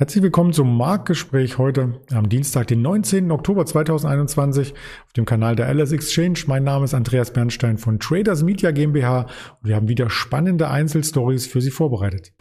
Herzlich willkommen zum Marktgespräch heute am Dienstag, den 19. Oktober 2021 auf dem Kanal der LS Exchange. Mein Name ist Andreas Bernstein von Traders Media GmbH und wir haben wieder spannende Einzelstories für Sie vorbereitet.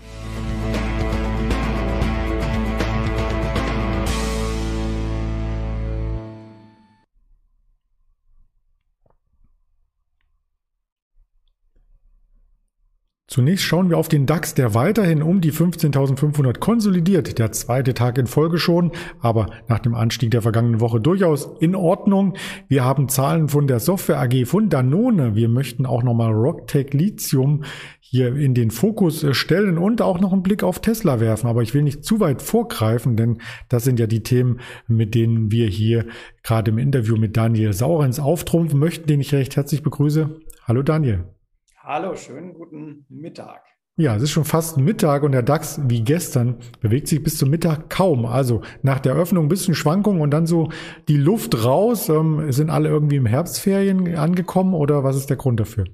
Zunächst schauen wir auf den DAX, der weiterhin um die 15.500 konsolidiert. Der zweite Tag in Folge schon, aber nach dem Anstieg der vergangenen Woche durchaus in Ordnung. Wir haben Zahlen von der Software AG von Danone. Wir möchten auch nochmal Rocktech Lithium hier in den Fokus stellen und auch noch einen Blick auf Tesla werfen. Aber ich will nicht zu weit vorgreifen, denn das sind ja die Themen, mit denen wir hier gerade im Interview mit Daniel Saurens auftrumpfen möchten, den ich recht herzlich begrüße. Hallo Daniel. Hallo, schönen guten Mittag. Ja, es ist schon fast Mittag und der DAX wie gestern bewegt sich bis zum Mittag kaum. Also nach der Öffnung ein bisschen Schwankung und dann so die Luft raus. Ähm, sind alle irgendwie im Herbstferien angekommen oder was ist der Grund dafür?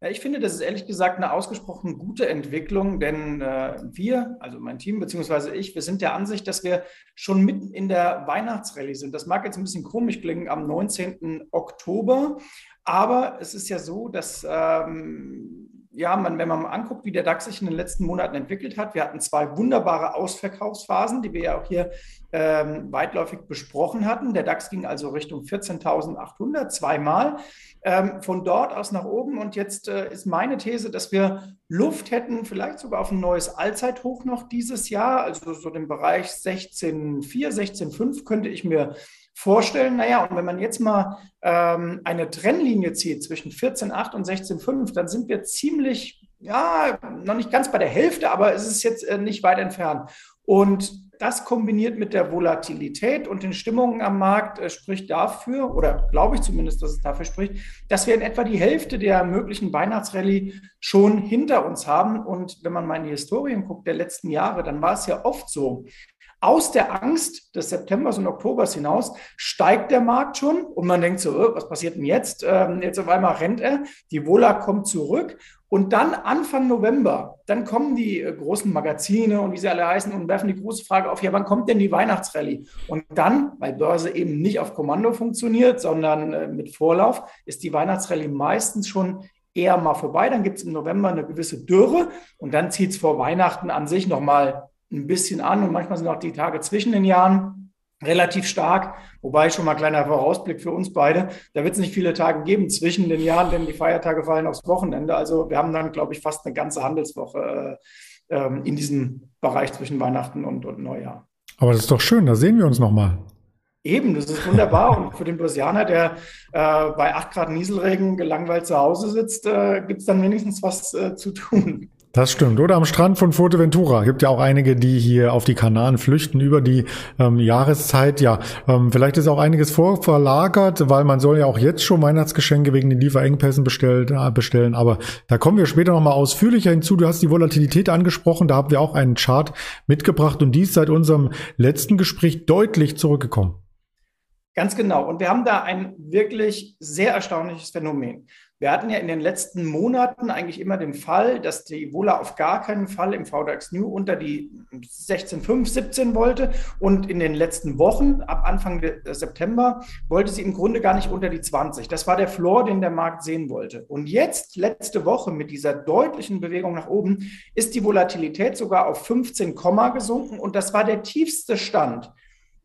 Ja, ich finde, das ist ehrlich gesagt eine ausgesprochen gute Entwicklung, denn äh, wir, also mein Team beziehungsweise ich, wir sind der Ansicht, dass wir schon mitten in der Weihnachtsrallye sind. Das mag jetzt ein bisschen komisch klingen am 19. Oktober, aber es ist ja so, dass ähm, ja, man, wenn man mal anguckt, wie der DAX sich in den letzten Monaten entwickelt hat, wir hatten zwei wunderbare Ausverkaufsphasen, die wir ja auch hier ähm, weitläufig besprochen hatten. Der DAX ging also Richtung 14.800 zweimal. Ähm, von dort aus nach oben. Und jetzt äh, ist meine These, dass wir Luft hätten, vielleicht sogar auf ein neues Allzeithoch noch dieses Jahr, also so den Bereich 16,4, 16,5 könnte ich mir vorstellen, naja, und wenn man jetzt mal ähm, eine Trennlinie zieht zwischen 14,8 und 16,5, dann sind wir ziemlich, ja, noch nicht ganz bei der Hälfte, aber es ist jetzt äh, nicht weit entfernt. Und das kombiniert mit der Volatilität und den Stimmungen am Markt äh, spricht dafür, oder glaube ich zumindest, dass es dafür spricht, dass wir in etwa die Hälfte der möglichen Weihnachtsrallye schon hinter uns haben. Und wenn man mal in die Historien guckt der letzten Jahre, dann war es ja oft so, aus der Angst des Septembers und Oktobers hinaus steigt der Markt schon und man denkt so, oh, was passiert denn jetzt? Ähm, jetzt auf einmal rennt er, die Vola kommt zurück und dann Anfang November, dann kommen die äh, großen Magazine und wie sie alle heißen und werfen die große Frage auf, ja, wann kommt denn die Weihnachtsrallye? Und dann, weil Börse eben nicht auf Kommando funktioniert, sondern äh, mit Vorlauf, ist die Weihnachtsrallye meistens schon eher mal vorbei. Dann gibt es im November eine gewisse Dürre und dann zieht es vor Weihnachten an sich nochmal ein bisschen an und manchmal sind auch die Tage zwischen den Jahren relativ stark, wobei schon mal kleiner Vorausblick für uns beide. Da wird es nicht viele Tage geben zwischen den Jahren, denn die Feiertage fallen aufs Wochenende. Also wir haben dann, glaube ich, fast eine ganze Handelswoche äh, ähm, in diesem Bereich zwischen Weihnachten und, und Neujahr. Aber das ist doch schön, da sehen wir uns nochmal. Eben, das ist wunderbar. Und für den Börsianer, der äh, bei 8 Grad Nieselregen gelangweilt zu Hause sitzt, äh, gibt es dann wenigstens was äh, zu tun. Das stimmt. Oder am Strand von Fuerteventura. Gibt ja auch einige, die hier auf die Kanaren flüchten über die ähm, Jahreszeit. Ja, ähm, vielleicht ist auch einiges vorverlagert, weil man soll ja auch jetzt schon Weihnachtsgeschenke wegen den Lieferengpässen bestellt, äh, bestellen. Aber da kommen wir später nochmal ausführlicher hinzu. Du hast die Volatilität angesprochen. Da haben wir auch einen Chart mitgebracht und die ist seit unserem letzten Gespräch deutlich zurückgekommen. Ganz genau. Und wir haben da ein wirklich sehr erstaunliches Phänomen. Wir hatten ja in den letzten Monaten eigentlich immer den Fall, dass die Wohler auf gar keinen Fall im VDAX New unter die 16,5, 17 wollte. Und in den letzten Wochen, ab Anfang September, wollte sie im Grunde gar nicht unter die 20. Das war der Floor, den der Markt sehen wollte. Und jetzt, letzte Woche, mit dieser deutlichen Bewegung nach oben, ist die Volatilität sogar auf 15, gesunken. Und das war der tiefste Stand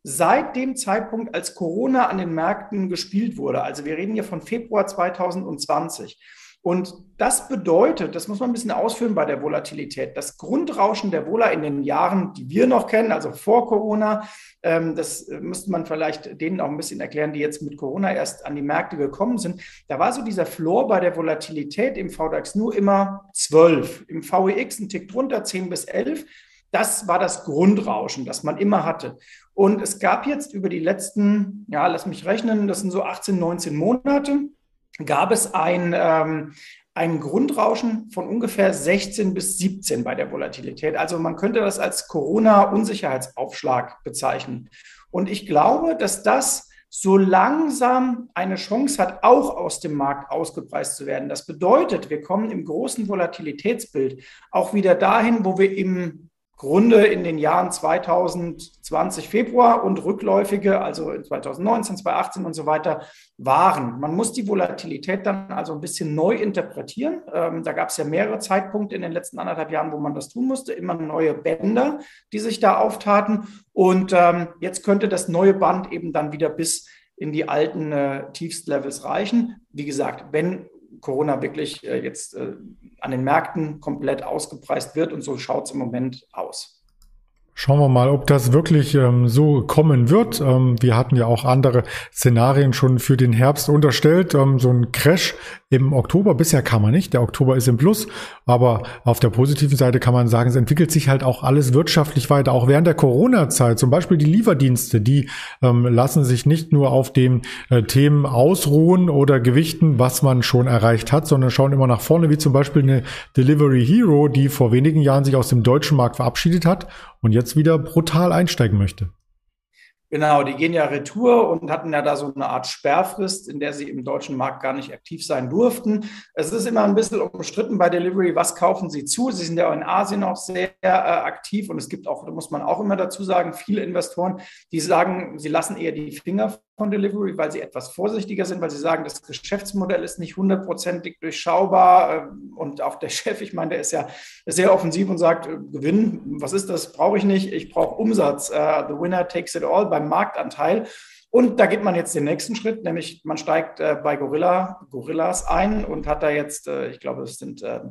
seit dem Zeitpunkt, als Corona an den Märkten gespielt wurde. Also wir reden hier von Februar 2020. Und das bedeutet, das muss man ein bisschen ausführen bei der Volatilität, das Grundrauschen der Vola in den Jahren, die wir noch kennen, also vor Corona, ähm, das müsste man vielleicht denen auch ein bisschen erklären, die jetzt mit Corona erst an die Märkte gekommen sind. Da war so dieser Floor bei der Volatilität im VDAX nur immer 12, im VEX ein Tick drunter, 10 bis 11. Das war das Grundrauschen, das man immer hatte. Und es gab jetzt über die letzten, ja, lass mich rechnen, das sind so 18, 19 Monate, gab es ein, ähm, ein Grundrauschen von ungefähr 16 bis 17 bei der Volatilität. Also man könnte das als Corona-Unsicherheitsaufschlag bezeichnen. Und ich glaube, dass das so langsam eine Chance hat, auch aus dem Markt ausgepreist zu werden. Das bedeutet, wir kommen im großen Volatilitätsbild auch wieder dahin, wo wir im Grunde in den Jahren 2020 Februar und rückläufige, also 2019, 2018 und so weiter, waren. Man muss die Volatilität dann also ein bisschen neu interpretieren. Ähm, da gab es ja mehrere Zeitpunkte in den letzten anderthalb Jahren, wo man das tun musste, immer neue Bänder, die sich da auftaten. Und ähm, jetzt könnte das neue Band eben dann wieder bis in die alten äh, Tiefstlevels reichen. Wie gesagt, wenn Corona wirklich äh, jetzt äh, an den Märkten komplett ausgepreist wird und so schaut es im Moment aus. Schauen wir mal, ob das wirklich ähm, so kommen wird. Ähm, wir hatten ja auch andere Szenarien schon für den Herbst unterstellt. Ähm, so ein Crash im Oktober, bisher kam er nicht. Der Oktober ist im Plus. Aber auf der positiven Seite kann man sagen, es entwickelt sich halt auch alles wirtschaftlich weiter. Auch während der Corona-Zeit, zum Beispiel die Lieferdienste, die ähm, lassen sich nicht nur auf den äh, Themen ausruhen oder gewichten, was man schon erreicht hat, sondern schauen immer nach vorne, wie zum Beispiel eine Delivery Hero, die vor wenigen Jahren sich aus dem deutschen Markt verabschiedet hat und jetzt wieder brutal einsteigen möchte. Genau, die gehen ja retour und hatten ja da so eine Art Sperrfrist, in der sie im deutschen Markt gar nicht aktiv sein durften. Es ist immer ein bisschen umstritten bei Delivery, was kaufen sie zu? Sie sind ja auch in Asien auch sehr äh, aktiv und es gibt auch, da muss man auch immer dazu sagen, viele Investoren, die sagen, sie lassen eher die Finger von Delivery, weil sie etwas vorsichtiger sind, weil sie sagen, das Geschäftsmodell ist nicht hundertprozentig durchschaubar. Ähm, und auch der Chef, ich meine, der ist ja sehr offensiv und sagt, äh, Gewinn, was ist das? Brauche ich nicht. Ich brauche Umsatz. Uh, the winner takes it all beim Marktanteil. Und da geht man jetzt den nächsten Schritt, nämlich man steigt äh, bei Gorilla, Gorillas ein und hat da jetzt, äh, ich glaube, es sind äh,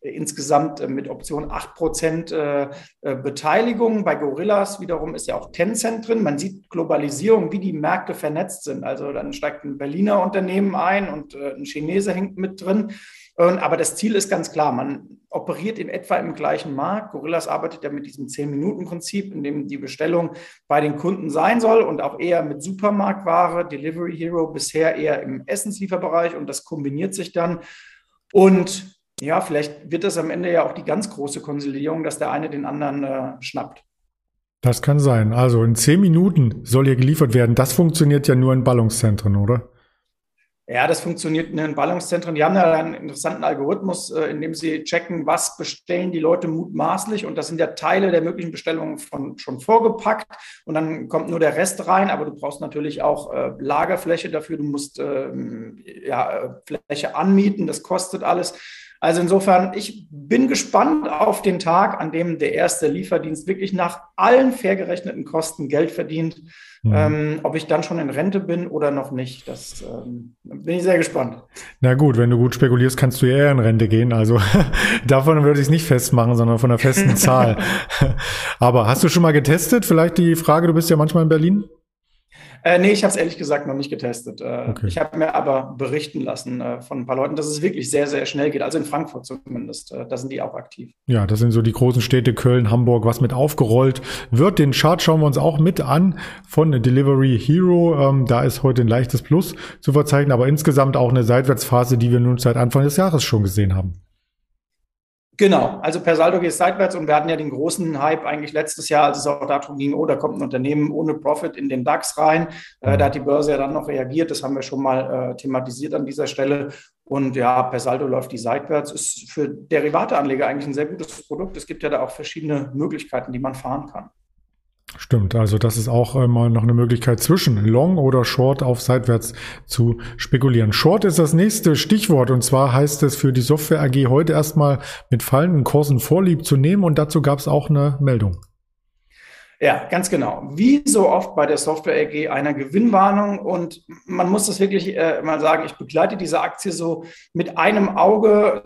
insgesamt äh, mit Option 8 Prozent äh, äh, Beteiligung. Bei Gorillas wiederum ist ja auch Tencent drin. Man sieht Globalisierung, wie die Märkte vernetzt sind. Also dann steigt ein Berliner Unternehmen ein und ein Chinese hängt mit drin. Aber das Ziel ist ganz klar, man operiert in etwa im gleichen Markt. Gorillas arbeitet ja mit diesem 10-Minuten-Prinzip, in dem die Bestellung bei den Kunden sein soll und auch eher mit Supermarktware, Delivery Hero bisher eher im Essenslieferbereich und das kombiniert sich dann. Und ja, vielleicht wird das am Ende ja auch die ganz große Konsolidierung, dass der eine den anderen äh, schnappt. Das kann sein. Also in zehn Minuten soll hier geliefert werden. Das funktioniert ja nur in Ballungszentren, oder? Ja, das funktioniert in den Ballungszentren. Die haben ja einen interessanten Algorithmus, äh, in dem sie checken, was bestellen die Leute mutmaßlich. Und das sind ja Teile der möglichen Bestellungen von, schon vorgepackt. Und dann kommt nur der Rest rein. Aber du brauchst natürlich auch äh, Lagerfläche dafür. Du musst ähm, ja, Fläche anmieten. Das kostet alles. Also insofern, ich bin gespannt auf den Tag, an dem der erste Lieferdienst wirklich nach allen fair gerechneten Kosten Geld verdient. Mhm. Ähm, ob ich dann schon in Rente bin oder noch nicht, das ähm, bin ich sehr gespannt. Na gut, wenn du gut spekulierst, kannst du eher in Rente gehen. Also davon würde ich es nicht festmachen, sondern von der festen Zahl. Aber hast du schon mal getestet? Vielleicht die Frage, du bist ja manchmal in Berlin? Äh, nee, ich habe es ehrlich gesagt noch nicht getestet. Äh, okay. Ich habe mir aber berichten lassen äh, von ein paar Leuten, dass es wirklich sehr, sehr schnell geht. Also in Frankfurt zumindest. Äh, da sind die auch aktiv. Ja, das sind so die großen Städte Köln, Hamburg, was mit aufgerollt wird. Den Chart schauen wir uns auch mit an von Delivery Hero. Ähm, da ist heute ein leichtes Plus zu verzeichnen, aber insgesamt auch eine Seitwärtsphase, die wir nun seit Anfang des Jahres schon gesehen haben. Genau, also per Saldo geht es seitwärts und wir hatten ja den großen Hype eigentlich letztes Jahr, als es auch darum ging, oh, da kommt ein Unternehmen ohne Profit in den DAX rein. Äh, da hat die Börse ja dann noch reagiert, das haben wir schon mal äh, thematisiert an dieser Stelle. Und ja, per Saldo läuft die seitwärts. Ist für Derivateanleger eigentlich ein sehr gutes Produkt. Es gibt ja da auch verschiedene Möglichkeiten, die man fahren kann. Stimmt, also das ist auch immer noch eine Möglichkeit zwischen Long oder Short auf seitwärts zu spekulieren. Short ist das nächste Stichwort und zwar heißt es für die Software AG heute erstmal mit fallenden Kursen Vorlieb zu nehmen und dazu gab es auch eine Meldung. Ja, ganz genau. Wie so oft bei der Software AG einer Gewinnwarnung und man muss das wirklich äh, mal sagen, ich begleite diese Aktie so mit einem Auge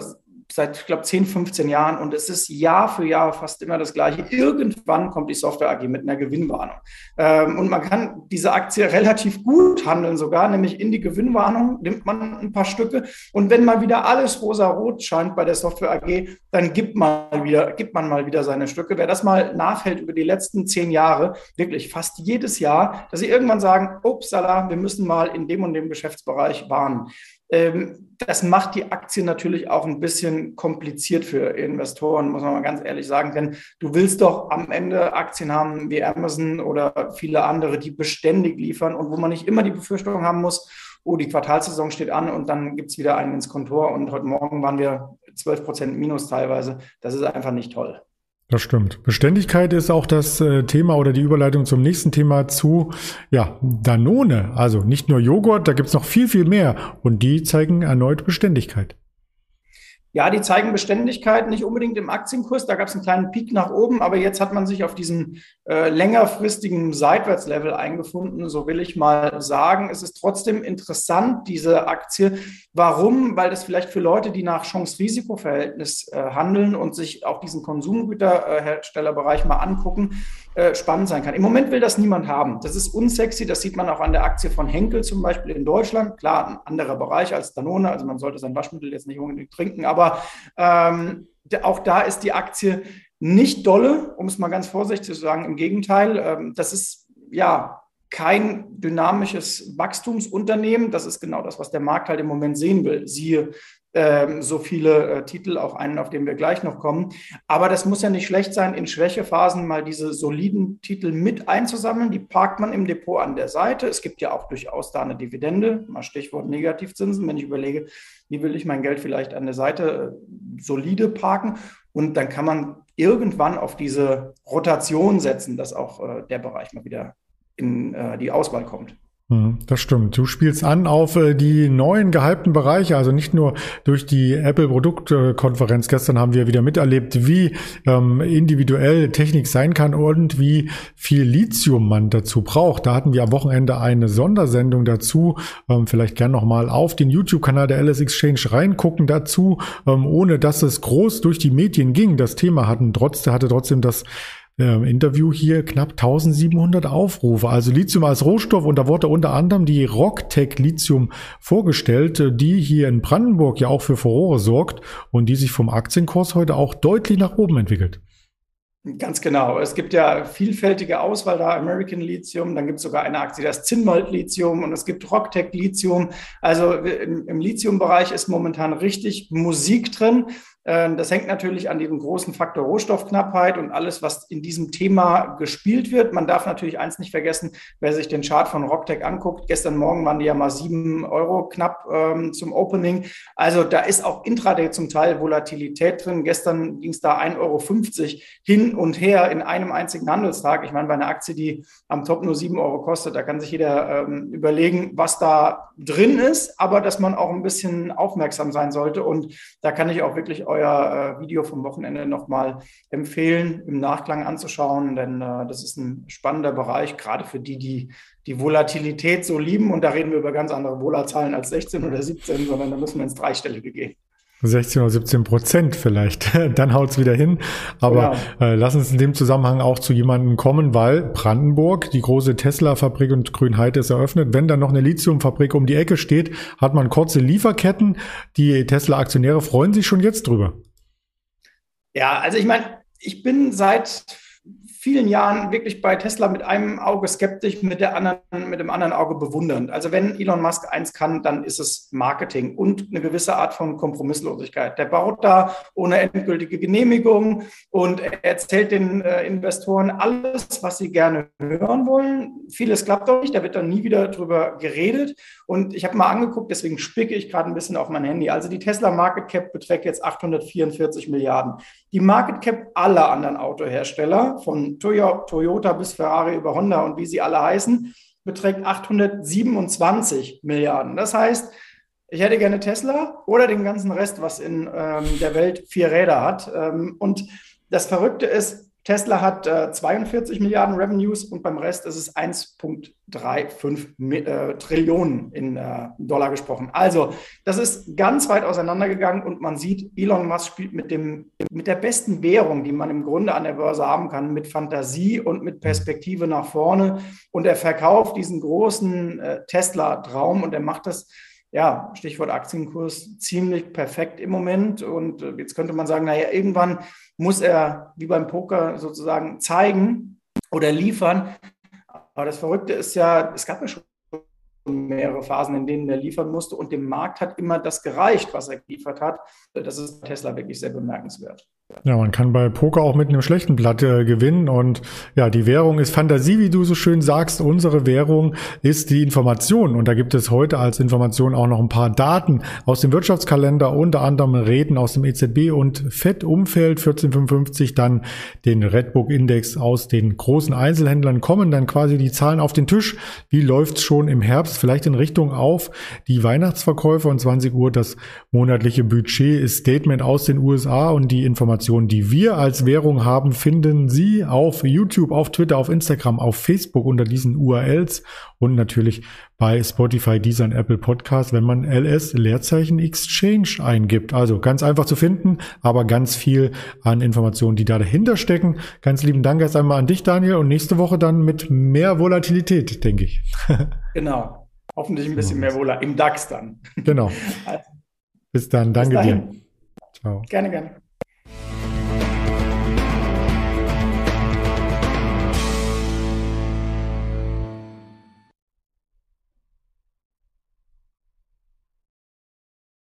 seit, ich glaube, 10, 15 Jahren und es ist Jahr für Jahr fast immer das Gleiche. Irgendwann kommt die Software AG mit einer Gewinnwarnung. Ähm, und man kann diese Aktie relativ gut handeln sogar, nämlich in die Gewinnwarnung nimmt man ein paar Stücke und wenn mal wieder alles rosa-rot scheint bei der Software AG, dann gibt man, wieder, gibt man mal wieder seine Stücke. Wer das mal nachhält über die letzten zehn Jahre, wirklich fast jedes Jahr, dass sie irgendwann sagen, upsala, wir müssen mal in dem und dem Geschäftsbereich warnen. Ähm, das macht die Aktie natürlich auch ein bisschen kompliziert für Investoren, muss man mal ganz ehrlich sagen. Denn du willst doch am Ende Aktien haben wie Amazon oder viele andere, die beständig liefern und wo man nicht immer die Befürchtung haben muss, oh, die Quartalsaison steht an und dann gibt es wieder einen ins Kontor und heute Morgen waren wir 12 Prozent minus teilweise. Das ist einfach nicht toll. Das stimmt. Beständigkeit ist auch das äh, Thema oder die Überleitung zum nächsten Thema zu ja, Danone. Also nicht nur Joghurt, da gibt's noch viel, viel mehr. Und die zeigen erneut Beständigkeit. Ja, die zeigen Beständigkeit, nicht unbedingt im Aktienkurs. Da gab es einen kleinen Peak nach oben, aber jetzt hat man sich auf diesen äh, längerfristigen Seitwärtslevel eingefunden, so will ich mal sagen. Es ist trotzdem interessant, diese Aktie. Warum? Weil das vielleicht für Leute, die nach Chance-Risiko-Verhältnis äh, handeln und sich auch diesen Konsumgüterherstellerbereich mal angucken, äh, spannend sein kann. Im Moment will das niemand haben. Das ist unsexy. Das sieht man auch an der Aktie von Henkel zum Beispiel in Deutschland. Klar, ein anderer Bereich als Danone. Also man sollte sein Waschmittel jetzt nicht unbedingt trinken. Aber ähm, auch da ist die Aktie nicht dolle, um es mal ganz vorsichtig zu sagen. Im Gegenteil, ähm, das ist ja kein dynamisches Wachstumsunternehmen. Das ist genau das, was der Markt halt im Moment sehen will. Siehe ähm, so viele äh, Titel, auch einen, auf den wir gleich noch kommen. Aber das muss ja nicht schlecht sein, in Schwächephasen mal diese soliden Titel mit einzusammeln. Die parkt man im Depot an der Seite. Es gibt ja auch durchaus da eine Dividende, mal Stichwort Negativzinsen, wenn ich überlege, wie will ich mein Geld vielleicht an der Seite äh, solide parken. Und dann kann man irgendwann auf diese Rotation setzen, dass auch äh, der Bereich mal wieder in äh, die Auswahl kommt. Das stimmt. Du spielst an auf äh, die neuen gehypten Bereiche, also nicht nur durch die Apple Produktkonferenz. Gestern haben wir wieder miterlebt, wie ähm, individuell Technik sein kann und wie viel Lithium man dazu braucht. Da hatten wir am Wochenende eine Sondersendung dazu. Ähm, vielleicht gern nochmal auf den YouTube-Kanal der LS Exchange reingucken dazu, ähm, ohne dass es groß durch die Medien ging. Das Thema hatten trotzdem, hatte trotzdem das äh, Interview hier knapp 1700 Aufrufe. Also Lithium als Rohstoff und da wurde unter anderem die Rocktech Lithium vorgestellt, äh, die hier in Brandenburg ja auch für Furore sorgt und die sich vom Aktienkurs heute auch deutlich nach oben entwickelt. Ganz genau. Es gibt ja vielfältige Auswahl da, American Lithium, dann gibt es sogar eine Aktie, das Zinnmold Lithium und es gibt Rocktech Lithium. Also im, im Lithium-Bereich ist momentan richtig Musik drin. Ähm, das hängt natürlich an diesem großen Faktor Rohstoffknappheit und alles, was in diesem Thema gespielt wird. Man darf natürlich eins nicht vergessen, wer sich den Chart von Rocktech anguckt. Gestern Morgen waren die ja mal sieben Euro knapp ähm, zum Opening. Also da ist auch intraday zum Teil Volatilität drin. Gestern ging es da 1,50 Euro hin und her in einem einzigen Handelstag. Ich meine, bei einer Aktie, die am Top nur sieben Euro kostet, da kann sich jeder ähm, überlegen, was da drin ist, aber dass man auch ein bisschen aufmerksam sein sollte. Und da kann ich auch wirklich euer äh, Video vom Wochenende nochmal empfehlen, im Nachklang anzuschauen, denn äh, das ist ein spannender Bereich, gerade für die, die die Volatilität so lieben. Und da reden wir über ganz andere Vola-Zahlen als 16 oder 17, sondern da müssen wir ins Dreistellige gehen. 16 oder 17 Prozent vielleicht, dann haut's wieder hin. Aber genau. äh, lass uns in dem Zusammenhang auch zu jemandem kommen, weil Brandenburg, die große Tesla-Fabrik und Grünheide ist eröffnet. Wenn dann noch eine Lithium-Fabrik um die Ecke steht, hat man kurze Lieferketten. Die Tesla-Aktionäre freuen sich schon jetzt drüber. Ja, also ich meine, ich bin seit vielen Jahren wirklich bei Tesla mit einem Auge skeptisch, mit, der anderen, mit dem anderen Auge bewundernd. Also wenn Elon Musk eins kann, dann ist es Marketing und eine gewisse Art von Kompromisslosigkeit. Der baut da ohne endgültige Genehmigung und er erzählt den äh, Investoren alles, was sie gerne hören wollen. Vieles klappt auch nicht, da wird dann nie wieder drüber geredet. Und ich habe mal angeguckt, deswegen spicke ich gerade ein bisschen auf mein Handy. Also die Tesla Market Cap beträgt jetzt 844 Milliarden. Die Market Cap aller anderen Autohersteller von Toyota bis Ferrari über Honda und wie sie alle heißen, beträgt 827 Milliarden. Das heißt, ich hätte gerne Tesla oder den ganzen Rest, was in ähm, der Welt vier Räder hat. Ähm, und das Verrückte ist, Tesla hat äh, 42 Milliarden Revenues und beim Rest ist es 1,35 äh, Trillionen in äh, Dollar gesprochen. Also, das ist ganz weit auseinandergegangen und man sieht, Elon Musk spielt mit, dem, mit der besten Währung, die man im Grunde an der Börse haben kann, mit Fantasie und mit Perspektive nach vorne. Und er verkauft diesen großen äh, Tesla-Traum und er macht das ja, Stichwort Aktienkurs, ziemlich perfekt im Moment. Und äh, jetzt könnte man sagen, naja, irgendwann muss er wie beim Poker sozusagen zeigen oder liefern. Aber das Verrückte ist ja, es gab ja schon mehrere Phasen, in denen er liefern musste und dem Markt hat immer das gereicht, was er geliefert hat. Das ist Tesla wirklich sehr bemerkenswert. Ja, man kann bei Poker auch mit einem schlechten Blatt äh, gewinnen und ja, die Währung ist Fantasie, wie du so schön sagst. Unsere Währung ist die Information und da gibt es heute als Information auch noch ein paar Daten aus dem Wirtschaftskalender, unter anderem Reden aus dem EZB und FED-Umfeld 1455, dann den Redbook-Index aus den großen Einzelhändlern kommen dann quasi die Zahlen auf den Tisch. Wie läuft's schon im Herbst? Vielleicht in Richtung auf die Weihnachtsverkäufe und 20 Uhr das monatliche Budget ist Statement aus den USA und die Information Informationen, die wir als Währung haben, finden Sie auf YouTube, auf Twitter, auf Instagram, auf Facebook unter diesen URLs und natürlich bei Spotify, Deezer und Apple Podcast, wenn man LS Leerzeichen Exchange eingibt. Also ganz einfach zu finden, aber ganz viel an Informationen, die da dahinter stecken. Ganz lieben Dank erst einmal an dich, Daniel, und nächste Woche dann mit mehr Volatilität, denke ich. genau. Hoffentlich ein bisschen mehr Vola im DAX dann. Genau. Bis dann. Danke Bis dir. Ciao. Gerne, gerne.